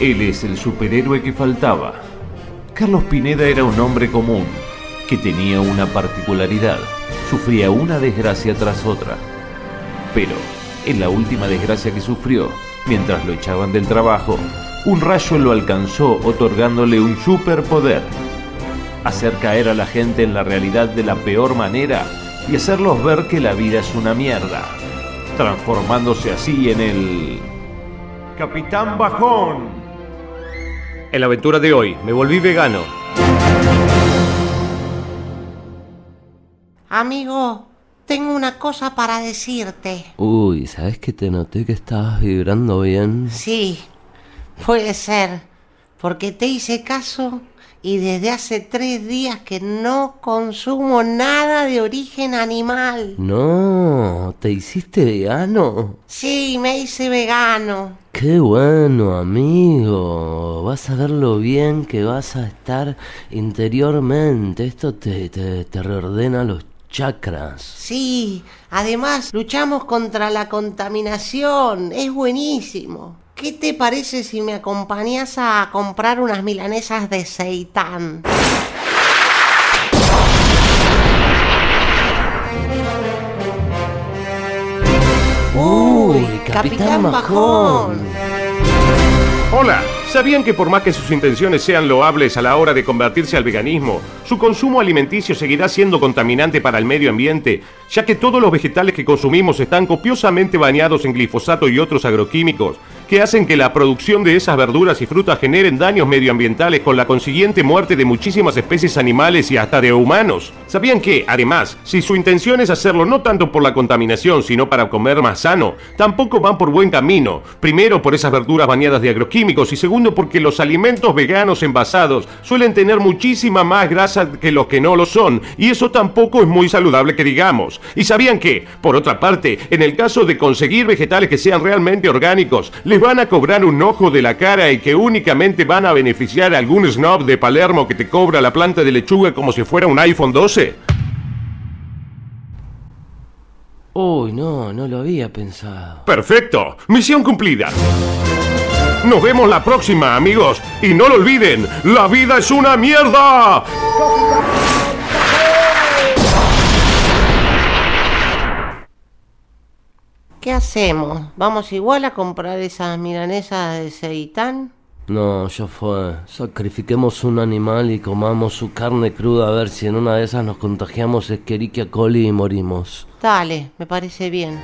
Él es el superhéroe que faltaba. Carlos Pineda era un hombre común, que tenía una particularidad. Sufría una desgracia tras otra. Pero, en la última desgracia que sufrió, mientras lo echaban del trabajo, un rayo lo alcanzó otorgándole un superpoder. Hacer caer a la gente en la realidad de la peor manera y hacerlos ver que la vida es una mierda, transformándose así en el... Capitán Bajón. En la aventura de hoy, me volví vegano. Amigo, tengo una cosa para decirte. Uy, ¿sabes que te noté que estabas vibrando bien? Sí, puede ser, porque te hice caso y desde hace tres días que no consumo nada de origen animal. No, ¿te hiciste vegano? Sí, me hice vegano. Qué bueno, amigo. Vas a ver lo bien que vas a estar interiormente. Esto te, te, te reordena los chakras. Sí, además luchamos contra la contaminación. Es buenísimo. ¿Qué te parece si me acompañas a comprar unas milanesas de seitán? Capitán Bajón. Hola, ¿sabían que por más que sus intenciones sean loables a la hora de convertirse al veganismo, su consumo alimenticio seguirá siendo contaminante para el medio ambiente, ya que todos los vegetales que consumimos están copiosamente bañados en glifosato y otros agroquímicos, que hacen que la producción de esas verduras y frutas generen daños medioambientales con la consiguiente muerte de muchísimas especies animales y hasta de humanos. ¿Sabían que, además, si su intención es hacerlo no tanto por la contaminación, sino para comer más sano, tampoco van por buen camino? Primero por esas verduras bañadas de agroquímicos y segundo porque los alimentos veganos envasados suelen tener muchísima más grasa que los que no lo son, y eso tampoco es muy saludable que digamos. ¿Y sabían que, por otra parte, en el caso de conseguir vegetales que sean realmente orgánicos, les van a cobrar un ojo de la cara y que únicamente van a beneficiar a algún snob de Palermo que te cobra la planta de lechuga como si fuera un iPhone 12? Uy, no, no lo había pensado. Perfecto, misión cumplida. Nos vemos la próxima, amigos. Y no lo olviden, la vida es una mierda. ¿Qué hacemos? ¿Vamos igual a comprar esas milanesas de seitán? No, ya fue. Sacrifiquemos un animal y comamos su carne cruda a ver si en una de esas nos contagiamos Escherichia coli y morimos. Dale, me parece bien.